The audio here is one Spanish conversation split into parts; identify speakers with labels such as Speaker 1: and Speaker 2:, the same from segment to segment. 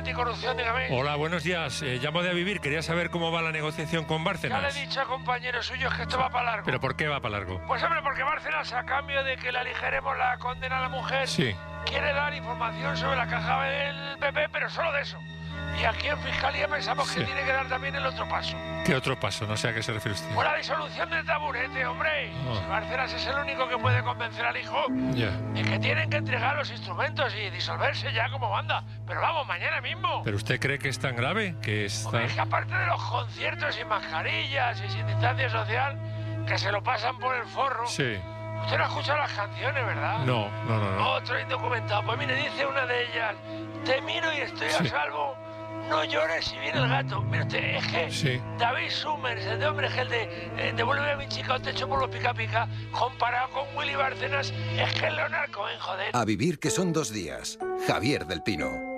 Speaker 1: Anticorrupción, dígame.
Speaker 2: Hola, buenos días. Eh, llamo de a vivir. Quería saber cómo va la negociación con
Speaker 1: Ya le
Speaker 2: Bárcenas.
Speaker 1: he dicho a compañeros suyos que esto va para largo.
Speaker 2: ¿Pero por qué va para largo?
Speaker 1: Pues hombre, porque Bárcenas, a cambio de que le aligeremos la condena a la mujer,
Speaker 2: Sí.
Speaker 1: quiere dar información sobre la caja del PP, pero solo de eso. Y aquí en Fiscalía pensamos que
Speaker 2: Sí.
Speaker 1: tiene que dar también el otro paso.
Speaker 2: ¿Qué otro paso? No sé a qué se refiere usted.
Speaker 1: Pues la disolución del taburete, hombre.
Speaker 2: Ah.
Speaker 1: Si es el único que puede convencer al hijo
Speaker 2: Ya.
Speaker 1: de que tienen que entregar los instrumentos y disolverse ya como banda. Pero vamos, mañana mismo.
Speaker 2: ¿Pero usted cree que es tan grave? Que está...
Speaker 1: Hombre, es que aparte de los conciertos sin mascarillas y sin distancia social, que se lo pasan por el forro.
Speaker 2: Sí.
Speaker 1: Usted no ha escuchado las canciones, ¿verdad?
Speaker 2: No, no, no, no.
Speaker 1: Otro indocumentado. Pues mire, dice una de ellas, te miro y estoy
Speaker 2: Sí.
Speaker 1: a salvo. No llores si viene el gato. Mire usted, es que
Speaker 2: Sí.
Speaker 1: David Summers, el de hombre es el de eh, Devuélveme a mi chica un techo por los pica pica, comparado con Willy Bárcenas, es que es Leonardo Cohen, joder.
Speaker 3: A vivir que son dos días. Javier del Pino.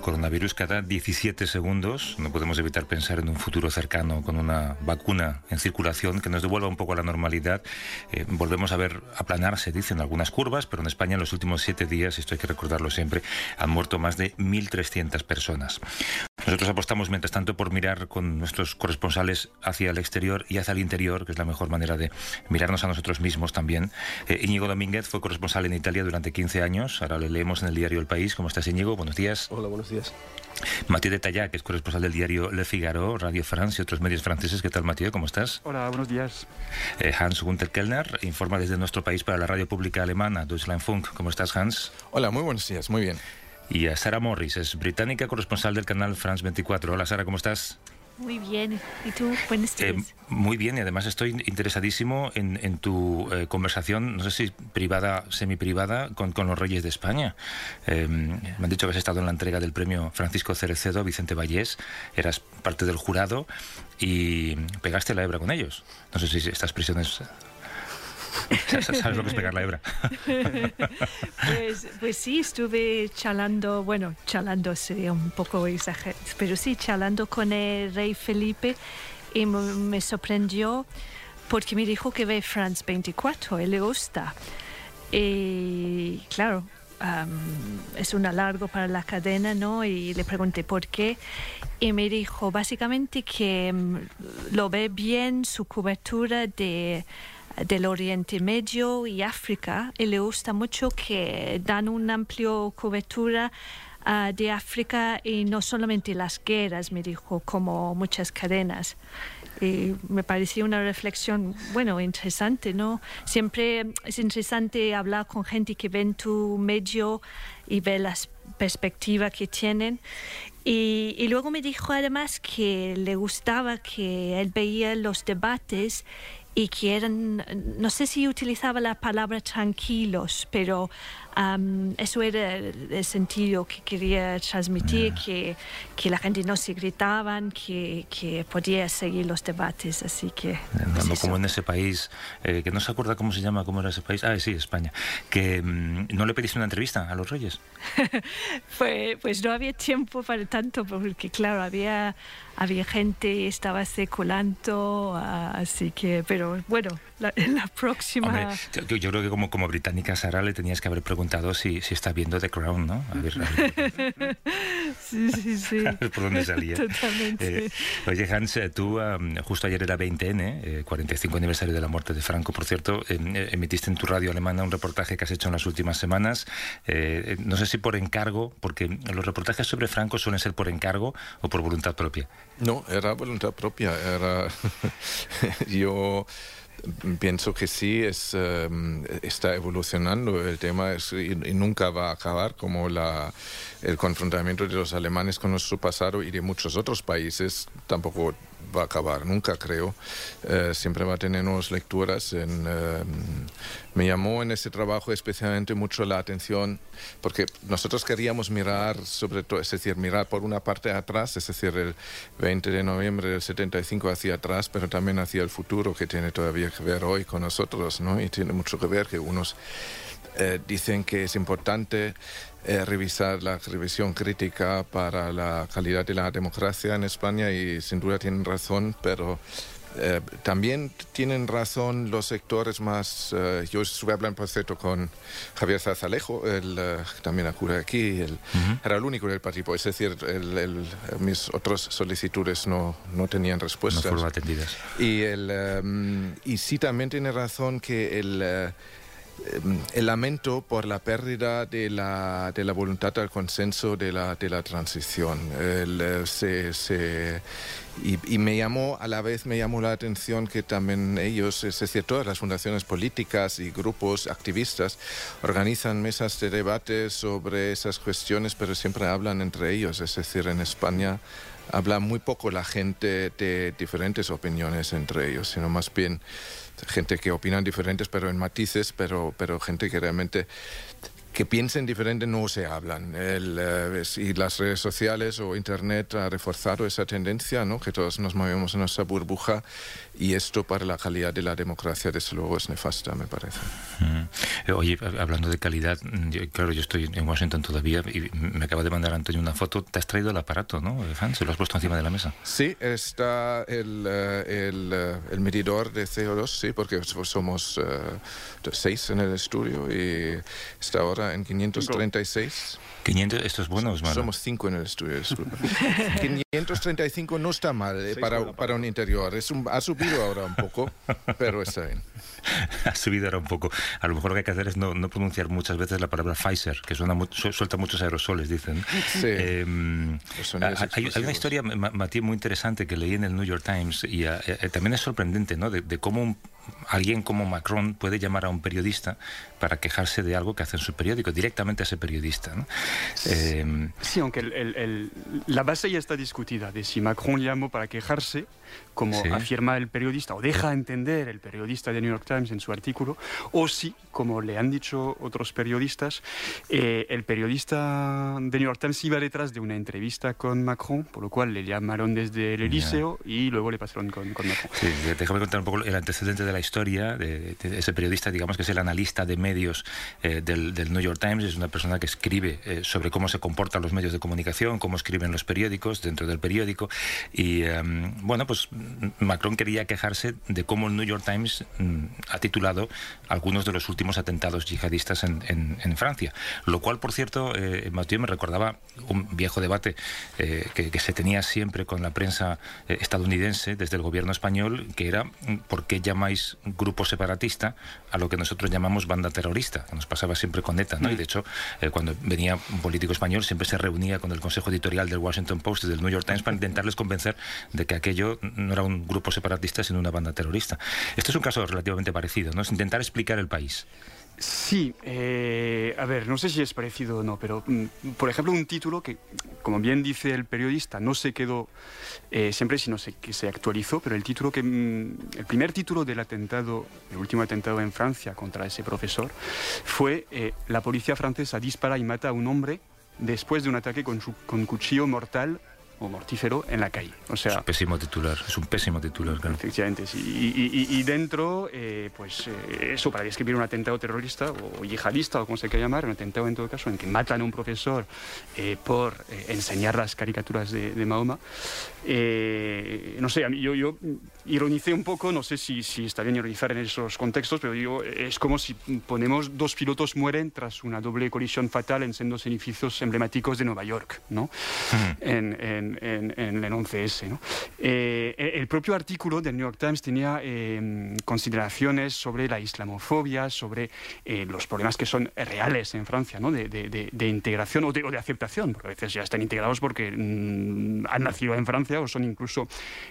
Speaker 4: Coronavirus cada 17 segundos. No podemos evitar pensar en un futuro cercano con una vacuna en circulación que nos devuelva un poco a la normalidad. Eh, volvemos a ver aplanarse, dicen algunas curvas, pero en España en los últimos siete días, esto hay que recordarlo siempre, han muerto más de 1.300 personas. Nosotros apostamos, mientras tanto, por mirar con nuestros corresponsales hacia el exterior y hacia el interior, que es la mejor manera de mirarnos a nosotros mismos también. Eh, Íñigo Domínguez fue corresponsal en Italia durante 15 años. Ahora le leemos en el diario El País. ¿Cómo estás, Íñigo? Buenos días.
Speaker 5: Hola, buenos días.
Speaker 4: Mathieu de Tallac, que es corresponsal del diario Le Figaro, Radio France y otros medios franceses. ¿Qué tal, Mathieu? ¿Cómo estás?
Speaker 5: Hola, buenos días.
Speaker 4: Eh, Hans Gunther Kellner informa desde nuestro país para la radio pública alemana, Deutschlandfunk. ¿Cómo estás, Hans?
Speaker 5: Hola, muy buenos días, muy bien.
Speaker 4: Y a Sara Morris, es británica corresponsal del canal France 24. Hola, Sara, ¿cómo estás?
Speaker 6: Muy bien. ¿Y tú? Buenos
Speaker 4: Eh,
Speaker 6: días.
Speaker 4: muy bien, y además estoy interesadísimo en, en tu eh, conversación, no sé si privada, semiprivada, con, con los reyes de España. Eh, me han dicho que has estado en la entrega del premio Francisco Cerecedo a Vicente Vallés, eras parte del jurado y pegaste la hebra con ellos. No sé si estas prisiones... ¿Sabes lo que es pegar la hebra?
Speaker 6: pues, pues sí, estuve charlando, bueno, charlando sería un poco exagerado, pero sí, charlando con el rey Felipe y me, sorprendió porque me dijo que ve France 24, él le gusta. Y claro, am, es un alargo para la cadena, ¿no? Y le pregunté por qué. Y me dijo básicamente que mm, lo ve bien su cobertura de del Oriente Medio y África y le gusta mucho que dan una amplia cobertura ah, de África y no solamente las guerras, me dijo, como muchas cadenas. Y me pareció una reflexión, bueno, interesante, ¿no? Siempre es interesante hablar con gente que ve en tu medio y ve las perspectiva que tienen. Y, luego me dijo además que le gustaba que él veía los debates y que eran, no sé si utilizaba la palabra tranquilos, pero um, eso era el sentido que quería transmitir, que, que, la gente no se gritaban, que, que, podía seguir los debates, así que...
Speaker 4: Andando como en ese país, eh, que no se acuerda cómo se llama, cómo era ese país, ah, sí, España, que um, no le pediste una entrevista a los reyes.
Speaker 6: pues, pues no había tiempo para tanto, porque claro, había había gente, estaba circulando, así que, pero bueno, la, en la próxima...
Speaker 4: Hombre, yo, yo, creo que como, como británica, Sara, le tenías que haber preguntado si, si está viendo The Crown, ¿no? A ver, a ver.
Speaker 6: sí, sí, sí.
Speaker 4: A ver por dónde salía.
Speaker 6: Totalmente.
Speaker 4: Eh, oye, Hans, tú um, justo ayer era 20N, eh, 45 aniversario de la muerte de Franco, por cierto, eh, emitiste en tu radio alemana un reportaje que has hecho en las últimas semanas. Eh, no sé si por encargo, porque los reportajes sobre Franco suelen ser por encargo o por voluntad propia.
Speaker 5: No, era voluntad propia. Era yo pienso que sí es, um, está evolucionando. El tema es, y, y, nunca va a acabar como la, el confrontamiento de los alemanes con nuestro pasado y de muchos otros países. Tampoco va a acabar nunca creo uh, siempre va a tener nuevas lecturas en, uh, me llamó en ese trabajo especialmente mucho la atención porque nosotros queríamos mirar sobre todo es decir mirar por una parte atrás es decir el 20 de noviembre del 75 hacia atrás pero también hacia el futuro que tiene todavía que ver hoy con nosotros ¿no? y tiene mucho que ver que unos eh, dicen que es importante eh, revisar la revisión crítica para la calidad de la democracia en España y sin duda tienen razón, pero eh, también tienen razón los sectores más. Eh, yo estuve hablando, por cierto, con Javier Zazalejo, el, eh, también acude aquí, el, uh -huh. era el único del partido, es decir, mis otras solicitudes no, no tenían respuestas.
Speaker 4: No fueron atendidas.
Speaker 5: Y, el, um, y sí, también tiene razón que el. El lamento por la pérdida de la, de la voluntad al consenso de la, de la transición. Se, se, y, me llamó, a la vez me llamó la atención que también ellos, es decir, todas las fundaciones políticas y grupos activistas organizan mesas de debate sobre esas cuestiones, pero siempre hablan entre ellos. Es decir, en España habla muy poco la gente de diferentes opiniones entre ellos, sino más bien gente que opinan diferentes, pero en matices, pero, pero gente que realmente que piensen diferente no se hablan. El, eh, y las redes sociales o Internet ha reforzado esa tendencia, ¿no? que todos nos movemos en nuestra burbuja y esto para la calidad de la democracia desde luego es nefasta, me parece.
Speaker 4: Mm. Oye, hablando de calidad, yo, claro, yo estoy en Washington todavía y me acaba de mandar Antonio una foto. Te has traído el aparato, ¿no, Hans? ¿Se lo has puesto encima de la mesa?
Speaker 5: Sí, está el, el, el medidor de CO2, sí, porque somos uh, seis en el estudio y está ahora en 536.
Speaker 4: 500, esto es bueno, es malo.
Speaker 5: Somos cinco en el estudio, disculpa. 535 no está mal eh, para, para un interior. Es un, ha subido ahora un poco, pero está bien.
Speaker 4: ha subido ahora un poco. A lo mejor lo que hay que hacer es no, no pronunciar muchas veces la palabra Pfizer, que suena mu suelta muchos aerosoles, dicen.
Speaker 5: Sí.
Speaker 4: Eh, hay, hay, una historia, Matías, muy interesante que leí en el New York Times y uh, eh, también es sorprendente, ¿no? De, de cómo un, alguien como Macron puede llamar a un periodista para quejarse de algo que hace en su periódico, directamente a ese periodista. ¿no?
Speaker 7: Eh, sí, aunque el, el, el, la base ya está discutida, de si Macron llamó para quejarse, como
Speaker 4: Sí.
Speaker 7: afirma el periodista, o deja entender el periodista de New York Times en su artículo, o si, como le han dicho otros periodistas, eh, el periodista de New York Times iba detrás de una entrevista con Macron, por lo cual le llamaron desde el Eliseo y luego le pasaron con, con Macron.
Speaker 4: Sí, déjame contar un poco el antecedente de la historia de, de ese periodista, digamos que es el analista de medios eh, del, del, New York Times, es una persona que escribe eh, sobre cómo se comportan los medios de comunicación, cómo escriben los periódicos dentro del periódico y um, bueno, pues Macron quería quejarse de cómo el New York Times mm, ha titulado algunos de los últimos atentados yihadistas en, en, en Francia, lo cual, por cierto, eh, me recordaba un viejo debate eh, que, que, se tenía siempre con la prensa eh, estadounidense desde el gobierno español, que era mm, ¿por qué llamáis grupo separatista a lo que nosotros llamamos banda terrorista? Que nos pasaba siempre con ETA, ¿no? Y de hecho, eh, cuando venía un político español siempre se reunía con el consejo editorial del Washington Post y del New York Times para intentarles convencer de que aquello no era un grupo separatista, sino una banda terrorista. Este es un caso relativamente parecido, ¿no? Es intentar explicar el país.
Speaker 7: Sí, eh, a ver, no sé si es parecido o no, pero mm, por ejemplo un título que, como bien dice el periodista, no se quedó eh, siempre, sino se, que se actualizó, pero el título que, mm, el primer título del atentado, el último atentado en Francia contra ese profesor, fue eh, la policía francesa dispara y mata a un hombre después de un ataque con, su, con cuchillo mortal o mortífero en la calle. O sea,
Speaker 4: es un pésimo titular, es un pésimo titular. Claro.
Speaker 7: Efectivamente, sí. Y, y, y dentro, eh, pues eh, eso, para describir un atentado terrorista o yihadista, o como se quiera llamar, un atentado en todo caso, en que matan a un profesor eh, por eh, enseñar las caricaturas de, de Mahoma. No sé, a mí, yo, yo ironicé un poco, no sé si, si está bien ironizar en esos contextos, pero digo, es como si ponemos dos pilotos mueren tras una doble colisión fatal en sendos edificios emblemáticos de Nueva York, ¿no? Mm. En, en, en, el 11S, ¿no? Eh, el propio artículo del New York Times tenía eh, consideraciones sobre la islamofobia, sobre eh, los problemas que son reales en Francia, ¿no? De, de, de, de integración o de, aceptación, porque a veces ya están integrados porque mmm, han nacido en Francia o son incluso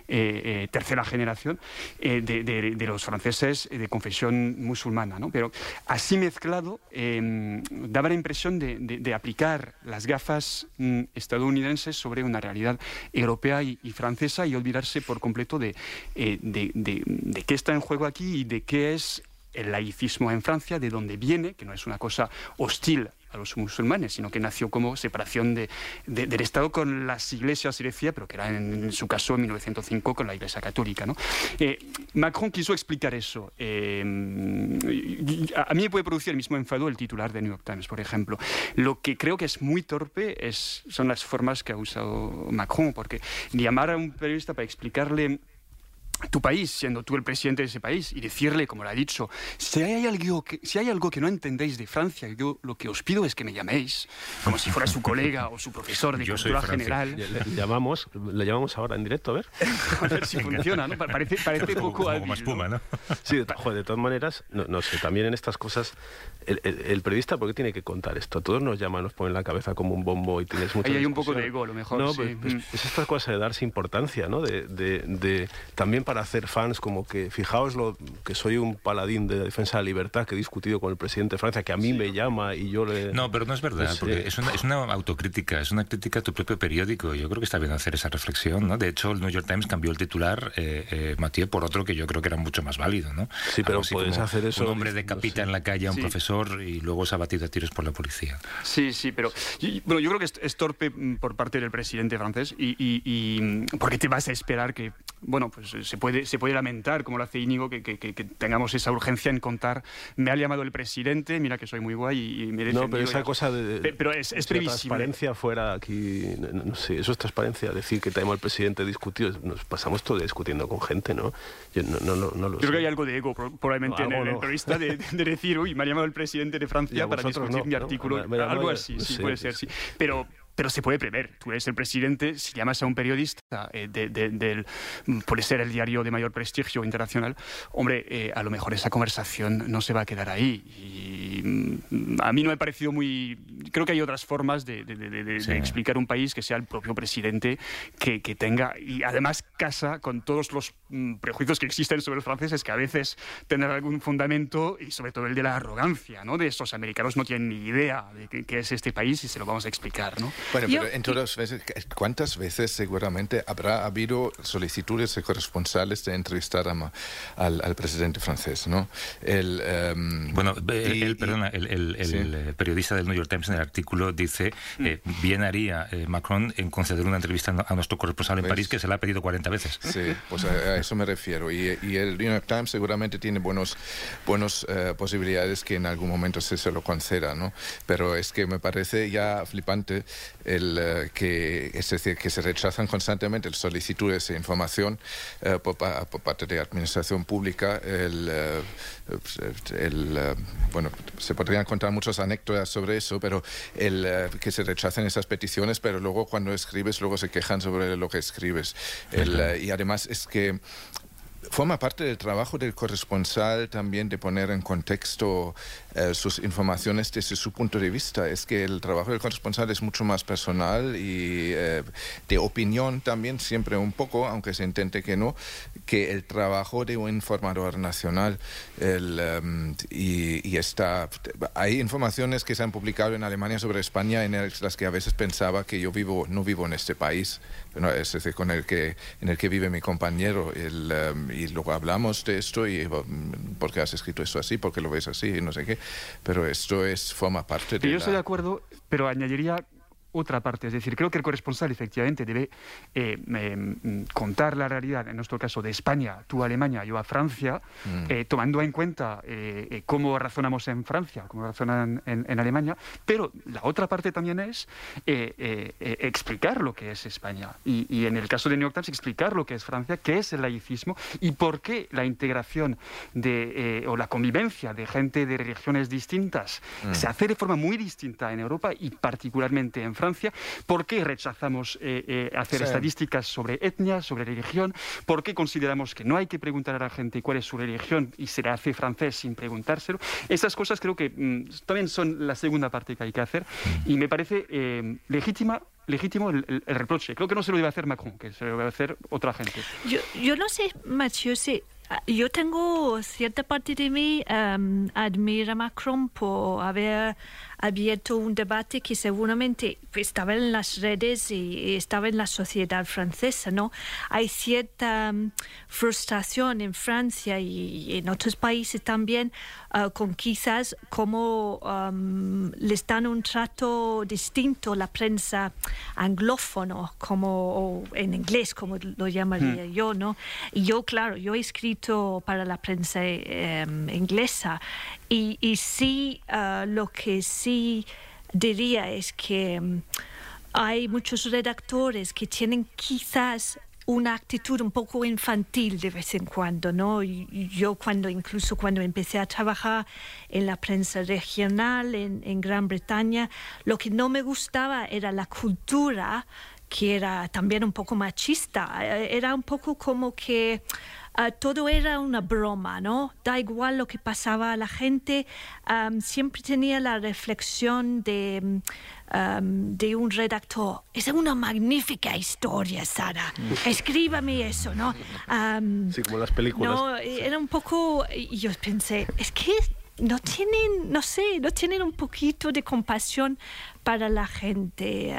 Speaker 7: tercera generación de, los franceses de confesión musulmana. ¿no? Pero así mezclado eh, daba la impresión de, de, aplicar las gafas mm, estadounidenses sobre una realidad europea y, francesa y olvidarse por completo de, eh, de qué está en juego aquí y de qué es el laicismo en Francia, de dónde viene, que no es una cosa hostil a los musulmanes, sino que nació como separación de, de, del Estado con las iglesias, decía, pero que era en, su caso en 1905 con la Iglesia Católica. Eh, Macron quiso explicar eso. Eh, a, mí me puede producir el mismo enfado el titular de New York Times, por ejemplo. Lo que creo que es muy torpe es, son las formas que ha usado Macron, porque llamar a un periodista para explicarle tu país, siendo tú el presidente de ese país, y decirle, como lo ha dicho, si hay algo que, si hay algo que no entendéis de Francia, yo lo que os pido es que me llaméis, como si fuera su colega o su profesor de
Speaker 8: yo
Speaker 7: cultura general.
Speaker 8: Le, le, llamamos, le llamamos ahora en directo, a ver.
Speaker 7: a ver si funciona, ¿no? Parece, parece poco
Speaker 4: como, como espuma, ¿no?
Speaker 8: sí, de, joder, de todas maneras, no, no, sé, también en estas cosas, el, el, el, periodista, ¿por qué tiene que contar esto? Todos nos llaman, nos ponen la cabeza como un bombo y tienes mucha
Speaker 7: Ahí hay un poco de ego, a lo mejor.
Speaker 8: No,
Speaker 7: sí.
Speaker 8: pues, pues, es esta cosa de darse importancia, ¿no? De, de, de también para hacer fans como que, fijaos lo, que soy un paladín de la defensa de la libertad, que he discutido con el presidente de Francia, que a mí sí. me llama y yo le...
Speaker 4: No, pero no es verdad, pues, porque es una, es una, autocrítica, es una crítica a tu propio periódico. Yo creo que está bien hacer esa reflexión, ¿no? De hecho, el New York Times cambió el titular, eh, eh, Mathieu, por otro que yo creo que era mucho más válido, ¿no?
Speaker 8: Sí, pero puedes hacer eso...
Speaker 4: Un hombre decapita sí. en la calle a un
Speaker 7: sí.
Speaker 4: profesor y luego se ha batido a tiros por la policía.
Speaker 7: Sí, sí, pero yo, bueno, yo creo que es, es torpe mm, por parte del presidente francés y, y, y mm, porque te vas a esperar que, bueno, pues se puede, se puede lamentar, como lo hace Íñigo, que, que, que, tengamos esa urgencia en contar. Me ha llamado el presidente, mira que soy muy guay y, y me he
Speaker 8: No, pero esa cosa de.
Speaker 7: de pero es, es previsible.
Speaker 8: transparencia fuera aquí. No, no, sé, eso es transparencia. Decir que te llamado el presidente discutido. Nos pasamos todo discutiendo con gente, ¿no? Yo no, no, no, no lo
Speaker 7: Yo
Speaker 8: sé.
Speaker 7: creo que hay algo de ego, probablemente, en el periodista, de, de, decir, uy, me ha llamado el presidente de Francia para discutir mi artículo. algo así, sí, puede ser, sí. Pero pero se puede prever. Tú eres el presidente, si llamas a un periodista eh, de, de, del, puede ser el diario de mayor prestigio internacional, hombre, eh, a lo mejor esa conversación no se va a quedar ahí. Y mm, a mí no me ha parecido muy... Creo que hay otras formas de, de sí. explicar un país que sea el propio presidente que, que, tenga, y además casa con todos los mm, prejuicios que existen sobre los franceses, que a veces tendrán algún fundamento, y sobre todo el de la arrogancia, ¿no? De estos americanos no tienen ni idea de qué es este país y se lo vamos a explicar, ¿no?
Speaker 5: Bueno, pero en todas veces, ¿cuántas veces seguramente habrá habido solicitudes de corresponsales de entrevistar a, al, al, presidente francés, ¿no?
Speaker 4: El, um, bueno, y, él, perdona, el, el, el sí. periodista del New York Times en el artículo dice, mm. eh, bien haría eh, Macron en conceder una entrevista a nuestro corresponsal en pues, París, que se la ha pedido 40 veces.
Speaker 5: Sí, pues a, a eso me refiero. Y, y, el New York Times seguramente tiene buenos, buenos uh, posibilidades que en algún momento se, se lo conceda, ¿no? Pero es que me parece ya flipante el, uh, que, es decir, que se rechazan constantemente solicitudes de información uh, por, por, parte de la administración pública. El, uh, el, bueno, se podrían contar muchas anécdotas sobre eso, pero el, que se rechacen esas peticiones, pero luego cuando escribes, luego se quejan sobre lo que escribes. Y además es que forma parte del trabajo del corresponsal también de poner en contexto eh, sus informaciones desde su punto de vista. Es que el trabajo del corresponsal es mucho más personal y eh, de opinión también, siempre un poco, aunque se intente que no, que el trabajo de un informador nacional. El, em, y, está, hay informaciones que se han publicado en Alemania sobre España en las que a veces pensaba que yo vivo, no vivo en este país, pero es decir, con el que, en el que vive mi compañero. El, em, y luego hablamos de esto y mm, por qué has escrito esto así, por qué lo ves así y no sé qué. Pero esto es, forma parte de
Speaker 7: Yo
Speaker 5: la-
Speaker 7: estoy de acuerdo, pero añadiría otra parte. Es decir, creo que el corresponsal efectivamente debe eh, em, contar la realidad, en nuestro caso de España, tú a Alemania, yo a Francia,
Speaker 9: Mm.
Speaker 7: eh, tomando en cuenta eh, eh, cómo razonamos en Francia, cómo razonan en, en Alemania, pero la otra parte también es eh, eh, eh, explicar lo que es España. Y, y en el caso de New York Times, explicar lo que es Francia, qué es el laicismo y por qué la integración de, eh, o la convivencia de gente de religiones distintas
Speaker 9: Mm.
Speaker 7: se hace de forma muy distinta en Europa y particularmente en Francia. ¿Por qué rechazamos eh, eh, hacer
Speaker 9: Sí.
Speaker 7: estadísticas sobre etnia, sobre religión? ¿Por qué consideramos que no hay que preguntar a la gente cuál es su religión y se le hace francés sin preguntárselo? Esas cosas creo que mm, también son la segunda parte que hay que hacer y me parece eh, legítima legítimo el, el- el reproche. Creo que no se lo debe hacer Macron, que se lo debe hacer otra gente.
Speaker 6: Yo, yo no sé, Mathieu, si ah, yo tengo cierta parte de mí um, admira a Macron por haber abierto un debate que seguramente estaba en las redes y estaba en la sociedad francesa, ¿no? Hay cierta um, frustración en Francia y en otros países también ah, con quizás cómo um, les dan un trato distinto la prensa anglófono, como o en inglés, como lo llamaría
Speaker 9: Hmm.
Speaker 6: yo, ¿no? Y yo, claro, yo he escrito para la prensa eh, inglesa y, sí, ah, lo que sí diría es que mm, hay muchos redactores que tienen quizás una actitud un poco infantil de vez en cuando, ¿no? Yo cuando, incluso cuando empecé a trabajar en la prensa regional en, en Gran Bretaña, lo que no me gustaba era la cultura que era también un poco machista. Eh, Era un poco como que ah, todo era una broma, ¿no? Da igual lo que pasaba a la gente, am, siempre tenía la reflexión de, mm, de un redactor. Es una magnífica historia, Sara. Escríbame eso, ¿no?
Speaker 8: Sí, como las películas.
Speaker 6: no, era un poco, y yo pensé, es que no tienen, no sé, no tienen un poquito de compasión para la gente.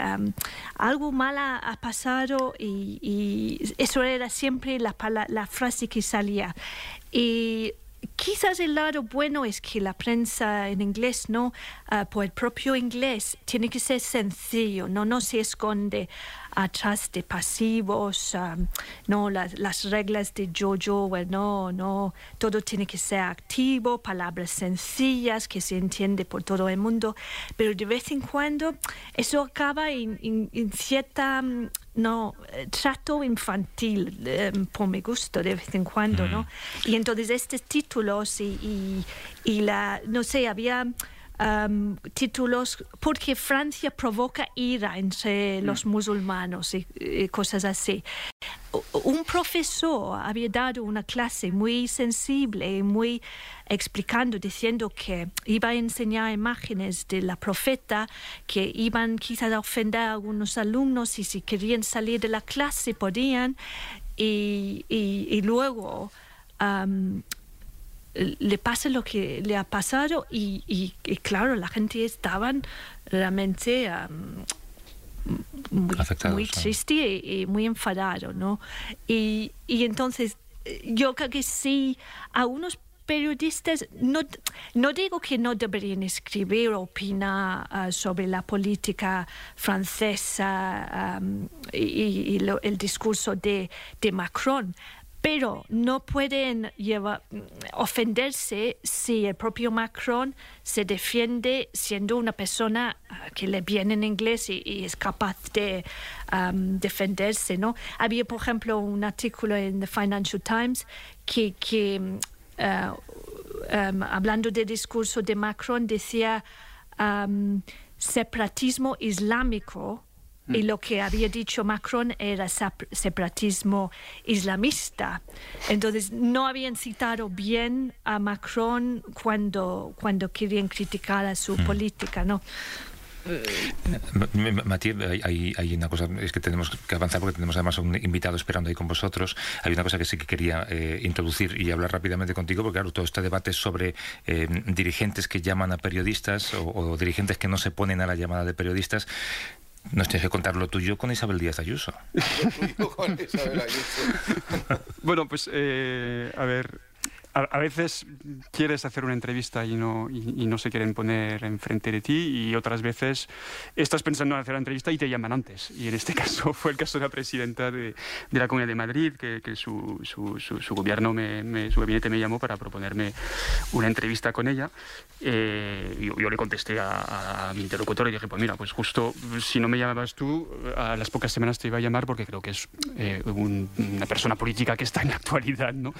Speaker 6: Algo mal ha, pasado y, eso era siempre la, la frase que salía. Y quizás el lado bueno es que la prensa en inglés, ¿no? Ah, por el propio inglés, tiene que ser sencillo, no, no se esconde atrás de pasivos, am, no las, las reglas de Jojo, no, todo tiene que ser activo, palabras sencillas que se entiende por todo el mundo, pero de vez en cuando eso acaba en, en- en cierta mm, no eh, trato infantil eh, por mi gusto de vez en cuando, ¿no? Y entonces estos títulos y, y, y la no sé había am, títulos porque Francia provoca ira entre los musulmanes y, y cosas así. Un profesor había dado una clase muy sensible y muy explicando, diciendo que iba a enseñar imágenes de la profeta que iban quizás a ofender a algunos alumnos y si querían salir de la clase podían y, y- y luego le pasa lo que le ha pasado y, y- y claro, la gente estaban realmente am, muy, muy triste y, y muy enfadado, ¿no? Y, y entonces yo creo que sí, a unos periodistas, no, no digo que no deberían escribir o opinar ah, sobre la política francesa am, y, y lo- el discurso de, de Macron, pero no pueden ofenderse si el propio Macron se defiende siendo una persona ah, que le viene en inglés y, es capaz de defenderse, ¿no? Había, por ejemplo, un artículo en The Financial Times que, ah, um, hablando del discurso de Macron, decía separatismo islámico Y lo que había dicho Macron era separatismo islamista. Entonces, no habían citado bien a Macron cuando, cuando querían criticar a su política, ¿no?
Speaker 4: Ma- Matías, hay, hay- hay una cosa, es que tenemos que avanzar porque tenemos además a un invitado esperando ahí con vosotros. Hay una cosa que sí que quería eh, introducir y hablar rápidamente contigo, porque claro, todo este debate sobre eh, dirigentes que llaman a periodistas o, o dirigentes que no se ponen a la llamada de periodistas. Nos tienes que contar lo tuyo con Isabel Díaz Ayuso.
Speaker 7: Bueno, pues eh, a ver, a, a veces quieres hacer una entrevista y no, y, y no se quieren poner enfrente de ti y otras veces estás pensando en hacer la entrevista y te llaman antes. Y en este caso fue el caso de la presidenta de, de la Comunidad de Madrid, que, que su, su, su- su gobierno, me, me- su gabinete me llamó para proponerme una entrevista con ella. Eh, yo, yo le contesté a, a mi interlocutor y dije, pues mira, pues justo si no me llamabas tú, a las pocas semanas te iba a llamar porque creo que es eh, un- una persona política que está en la actualidad, ¿no?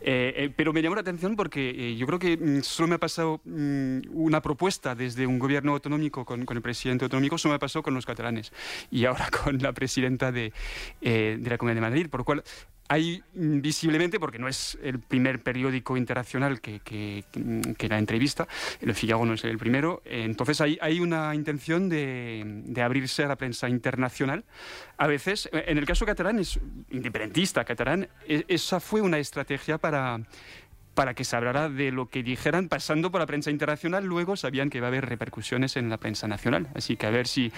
Speaker 7: Eh, eh, pero me llamó la atención porque eh, yo creo que mm, solo me ha pasado mm, una propuesta desde un gobierno autonómico con, con el presidente autonómico, solo me pasó con los catalanes y ahora con la presidenta de, eh, de la Comunidad de Madrid, por lo cual hay mm, visiblemente, porque no es el primer periódico internacional que, que, que la entrevista, el Figaro no es el primero, entonces hay, hay una intención de, de abrirse a la prensa internacional. A veces, en el caso catalán, es independentista catalán, e- esa fue una estrategia para para que se hablara de lo que dijeran pasando por la prensa internacional, luego sabían que iba a haber repercusiones en la prensa nacional. Así que a ver si,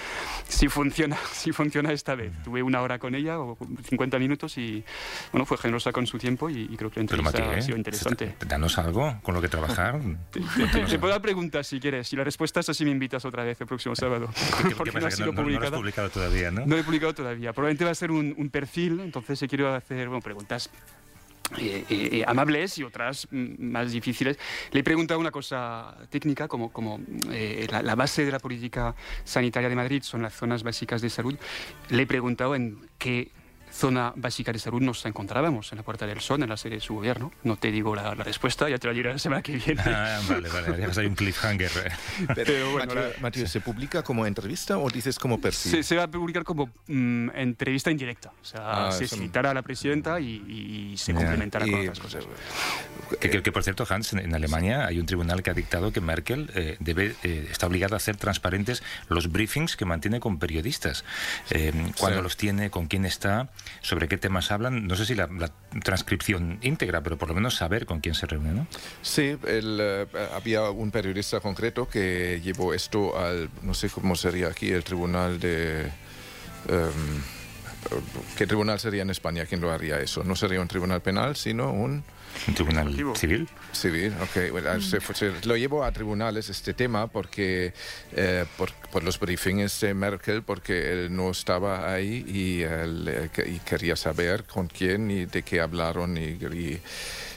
Speaker 7: si, funciona, si funciona esta vez. Tuve una hora con ella, o 50 minutos, y bueno, fue generosa con su tiempo y, y creo que la entrevista
Speaker 4: Matías,
Speaker 7: ha sido interesante.
Speaker 4: danos algo con lo que trabajar.
Speaker 7: Te, te- te puedo dar preguntas si quieres. Si la respuesta es así, me invitas otra vez el próximo sábado.
Speaker 4: ¿Qué, qué
Speaker 7: Porque no ha sido
Speaker 4: no, no- no lo has
Speaker 7: publicada.
Speaker 4: publicado todavía, ¿no?
Speaker 7: No lo he publicado todavía. Probablemente va a ser un, un perfil, entonces si quiero hacer bueno, preguntas eh, eh, eh, amables y otras más difíciles. Le he preguntado una cosa técnica, como, como eh, la, la base de la política sanitaria de Madrid son las zonas básicas de salud. Le he preguntado en qué zona básica de salud nos encontrábamos, en la Puerta del Sol, en la sede de su gobierno. No te digo la, la respuesta, ya te la diré la semana que viene.
Speaker 4: Ah, vale, vale, ya hay un cliffhanger.
Speaker 7: Pero bueno,
Speaker 5: Mateo, ¿se publica como entrevista o dices como perfil?
Speaker 7: Se, se va a publicar como mm, entrevista indirecta. O sea,
Speaker 5: Ah,
Speaker 7: se citará a la presidenta y, y se
Speaker 4: Ya.
Speaker 7: complementará con
Speaker 5: Y-
Speaker 7: otras cosas.
Speaker 4: Que, que- que, por cierto, Hans, en, en Alemania hay un tribunal que ha dictado que Merkel eh, debe, eh, está obligada a hacer transparentes los briefings que mantiene con periodistas. Eh, cuándo
Speaker 5: Sí.
Speaker 4: los tiene, con quién está, sobre qué temas hablan. No sé si la, transcripción íntegra, pero por lo menos saber con quién se reúne, ¿no?
Speaker 5: Sí, el, eh, había un periodista concreto que llevó esto al, no sé cómo sería aquí, el tribunal de... em, ¿Qué tribunal sería en España quien lo haría eso? No sería un tribunal penal, sino un...
Speaker 4: ¿Un tribunal civil?
Speaker 5: Civil, ok. Bueno, se- se- lo llevo a tribunales este tema porque eh, por, por los briefings de Merkel, porque él no estaba ahí y, él, eh, y quería saber con quién y de qué hablaron y, y,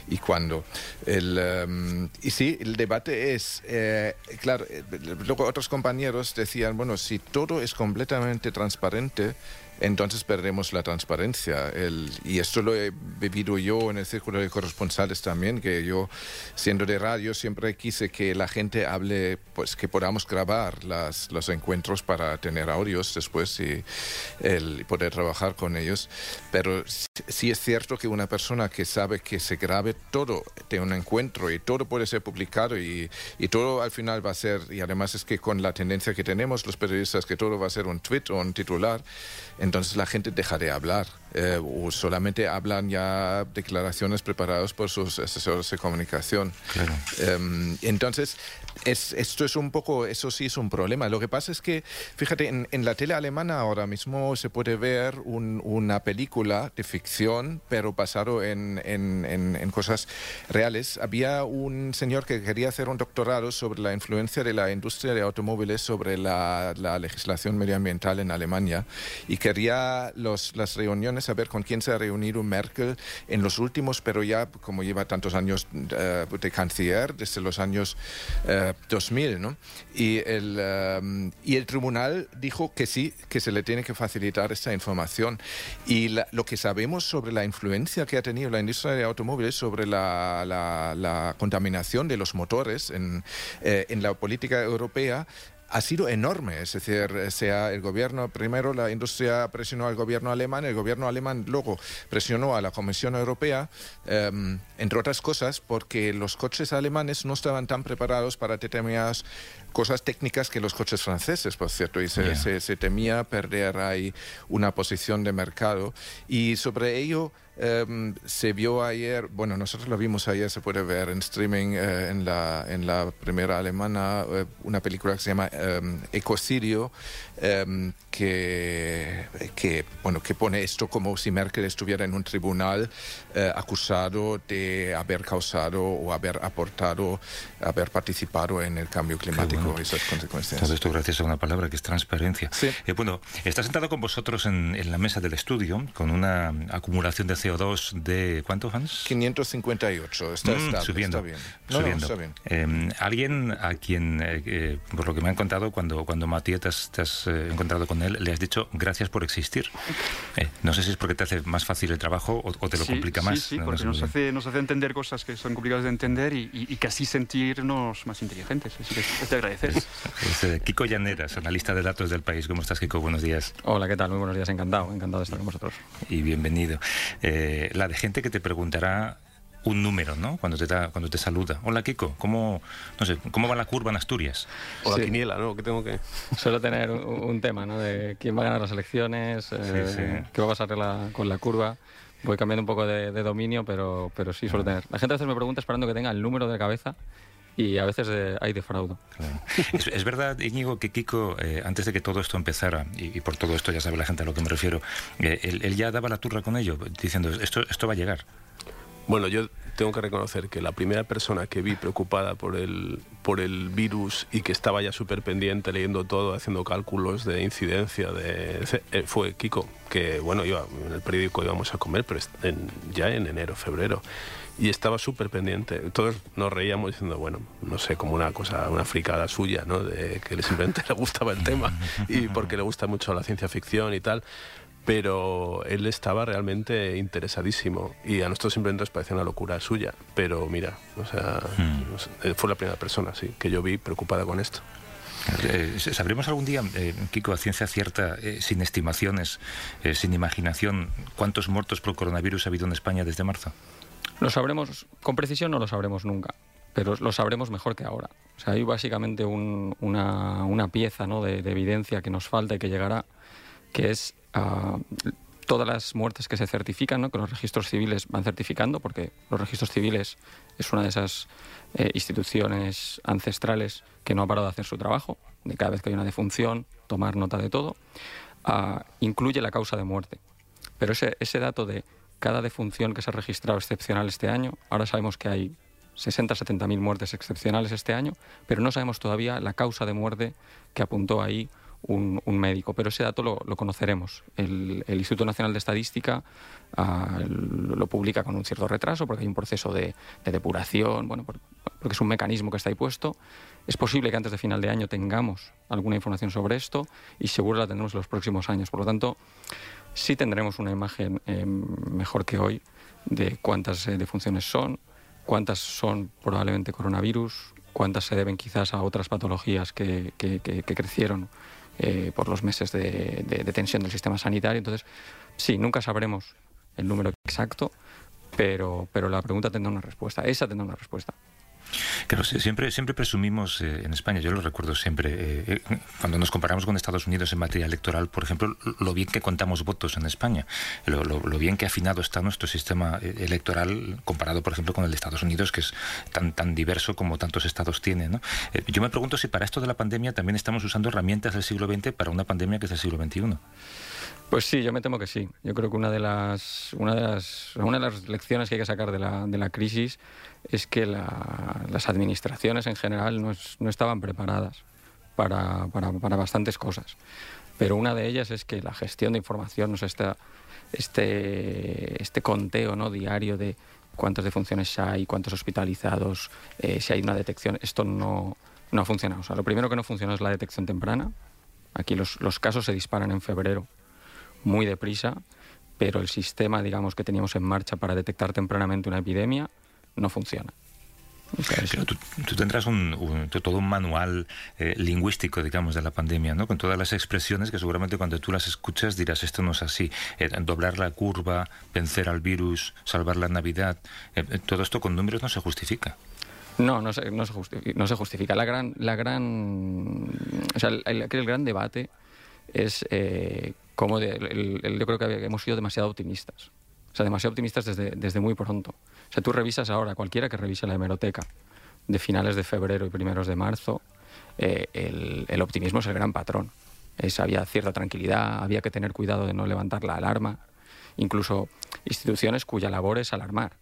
Speaker 5: y cuándo. El, em, y sí, el debate es, eh, claro, eh, luego otros compañeros decían, bueno, si todo es completamente transparente, entonces perdemos la transparencia. El- y esto lo he vivido yo en el círculo de corresponsales también, que yo, siendo de radio, siempre quise que la gente hable, pues que podamos grabar las, los encuentros para tener audios después y, el, poder trabajar con ellos. Pero sí- sí es cierto que una persona que sabe que se grabe todo de un encuentro y todo puede ser publicado y, y todo al final va a ser, y además es que con la tendencia que tenemos los periodistas, que todo va a ser un tweet o un titular, entonces la gente deja de hablar eh, o solamente hablan ya declaraciones preparadas por sus asesores de comunicación. Em, entonces, es, esto es un poco, eso sí es un problema. Lo que pasa es que, fíjate, en, en la tele alemana ahora mismo se puede ver un- una película de ficción, pero basado en, cosas reales. Había un señor que quería hacer un doctorado sobre la influencia de la industria de automóviles sobre la, la legislación medioambiental en Alemania y quería los, las reuniones, saber con quién se ha reunido Merkel en los últimos, pero ya como lleva tantos años eh, de canciller, desde los años eh, 2000, ¿no? Y el, eh, y el tribunal dijo que sí, que se le tiene que facilitar esta información. Y la- lo que sabemos sobre la influencia que ha tenido la industria de automóviles sobre la, la- la contaminación de los motores en, eh, en la política europea ha sido enorme. Es decir, sea el gobierno, primero la industria presionó al gobierno alemán, el gobierno alemán luego presionó a la Comisión Europea, em, entre otras cosas, porque los coches alemanes no estaban tan preparados para determinadas cosas técnicas que los coches franceses, por cierto, y se, se, se temía perder ahí una posición de mercado. Y sobre ello Em, se vio ayer, bueno, nosotros lo vimos ayer, se puede ver en streaming eh, en, la, en la primera alemana, eh, una película que se llama em, Ecocidio, em, que, que, bueno, que pone esto como si Merkel estuviera en un tribunal eh, acusado de haber causado o haber aportado, haber participado en el cambio climático y sus consecuencias.
Speaker 4: Todo esto gracias a una palabra que es transparencia.
Speaker 5: Sí.
Speaker 4: bueno, está sentado con vosotros en, en la mesa del estudio con una acumulación de CO2 de ¿cuántos fans?
Speaker 5: 558, está,
Speaker 4: Mm,
Speaker 5: estable,
Speaker 4: subiendo,
Speaker 5: está bien. No, no,
Speaker 4: subiendo.
Speaker 5: está bien.
Speaker 4: Eh, alguien a quien, eh, eh, por lo que me han contado, cuando, cuando Matías te has, te has, eh, encontrado con él, le has dicho gracias por existir. Eh, no sé si es porque te hace más fácil el trabajo o, o te lo
Speaker 7: Sí,
Speaker 4: complica
Speaker 7: sí,
Speaker 4: más.
Speaker 7: Sí,
Speaker 4: No, no
Speaker 7: porque
Speaker 4: sé muy
Speaker 7: nos hace, nos hace entender cosas que son complicadas de entender y, y- y casi sentirnos más inteligentes. Así que es de agradecer.
Speaker 4: Es, eh, Kiko Llaneras, analista de datos del país. ¿Cómo estás, Kiko? Buenos días.
Speaker 9: Hola, ¿qué tal? Muy buenos días, encantado, encantado de estar con vosotros.
Speaker 4: Y bienvenido. Eh, la de gente que te preguntará un número, ¿no? Cuando te da, cuando te saluda. Hola, Kiko. ¿Cómo, no sé, cómo va la curva en Asturias?
Speaker 8: O la
Speaker 9: Sí.
Speaker 8: quiniela, ¿no? Que tengo que...
Speaker 9: Suelo tener un, un tema, ¿no? De quién va a ganar las elecciones, eh,
Speaker 4: sí.
Speaker 9: qué va a pasar la- con la curva. Voy cambiando un poco de, de dominio, pero, pero sí suelo tener. La gente a veces me pregunta esperando que tenga el número de cabeza y a veces eh, hay defraudo.
Speaker 4: Es, es verdad, Íñigo, que Kiko, eh, antes de que todo esto empezara, y, y por todo esto ya sabe la gente a lo que me refiero, eh, él, él ya daba la turra con ello, diciendo, esto, esto va a llegar.
Speaker 8: Bueno, yo tengo que reconocer que la primera persona que vi preocupada por el, por el virus y que estaba ya súper pendiente, leyendo todo, haciendo cálculos de incidencia, de, eh, fue Kiko, que bueno, iba, en el periódico íbamos a comer, pero en- ya en enero, febrero. Y estaba súper pendiente. Todos nos reíamos diciendo, bueno, no sé, como una cosa, una fricada suya, ¿no? De que simplemente le gustaba el tema y porque le gusta mucho la ciencia ficción y tal pero él estaba realmente interesadísimo y a nosotros simplemente nos parecía una locura suya, pero mira, o sea, sé, eh, fue la primera persona sí, que yo vi preocupada con esto.
Speaker 4: Eh, ¿Sabremos algún día, eh, Kiko, a ciencia cierta, eh, sin estimaciones, eh, sin imaginación, cuántos muertos por coronavirus ha habido en España desde marzo?
Speaker 9: Lo sabremos, con precisión no lo sabremos nunca, pero lo sabremos mejor que ahora. O sea, hay básicamente un- una, una pieza ¿no? de, de evidencia que nos falta y que llegará, que es ah, todas las muertes que se certifican, ¿no? que los registros civiles van certificando, porque los registros civiles es una de esas eh, instituciones ancestrales que no ha parado de hacer su trabajo, de cada vez que hay una defunción, tomar nota de todo, ah, incluye la causa de muerte. Pero ese, ese dato de cada defunción que se ha registrado excepcional este año, ahora sabemos que hay 60 70 mil muertes excepcionales este año, pero no sabemos todavía la causa de muerte que apuntó ahí un, un médico. Pero ese dato lo, lo conoceremos. El, el Instituto Nacional de Estadística lo lo publica con un cierto retraso porque hay un proceso de, de depuración, bueno, por- porque es un mecanismo que está ahí puesto. Es posible que antes de final de año tengamos alguna información sobre esto y seguro la tendremos en los próximos años. Por lo tanto, sí tendremos una imagen eh, mejor que hoy de cuántas eh, defunciones son, cuántas son probablemente coronavirus, cuántas se deben quizás a otras patologías que, que- que- que crecieron eh, por los meses de, de- del sistema sanitario. Entonces, sí, nunca sabremos el número exacto, pero, pero la pregunta tendrá una respuesta. Esa tendrá una respuesta.
Speaker 4: Siempre, siempre presumimos eh, en España, yo lo recuerdo siempre, eh, eh, cuando nos comparamos con Estados Unidos en materia electoral, por ejemplo, lo bien que contamos votos en España, lo, bien que afinado está nuestro sistema electoral comparado, por ejemplo, con el de Estados Unidos, que es tan, tan diverso como tantos estados tiene. yo me pregunto si para esto de la pandemia también estamos usando herramientas del siglo XX para una pandemia que es del siglo XXI.
Speaker 9: Pues sí, yo me temo que sí. Yo creo que una de las, una de las, una de las lecciones que hay que sacar de la, de la crisis es que la- las administraciones en general no, es- no estaban preparadas para, bastantes cosas. Pero una de ellas es que la gestión de información, no sé, esta- este, este conteo ¿no? diario de cuántas defunciones hay, cuántos hospitalizados, eh, si hay una detección, esto no, no ha funcionado. O sea, lo primero que no funciona es la detección temprana. Aquí los, los casos se disparan en febrero muy deprisa, pero el sistema, digamos, que teníamos en marcha para detectar tempranamente una epidemia no funciona.
Speaker 4: Pero tú, tendrás un, todo un manual eh, lingüístico, digamos, de la pandemia, ¿no? Con todas las expresiones que seguramente cuando tú las escuchas dirás, esto no es así. Eh, doblar la curva, vencer al virus, salvar la Navidad, eh, todo esto con números no se justifica.
Speaker 9: No, no se, no se, justifica, no se justifica. La gran, la gran, o sea, el, el, gran debate es eh, cómo yo creo que hemos sido demasiado optimistas. O sea, demasiado optimistas desde, desde muy pronto. O sea, tú revisas ahora, cualquiera que revise la hemeroteca de finales de febrero y primeros de marzo, eh, el, optimismo es el gran patrón. Había cierta tranquilidad, había que tener cuidado de no levantar la alarma. Incluso instituciones cuya labor es alarmar.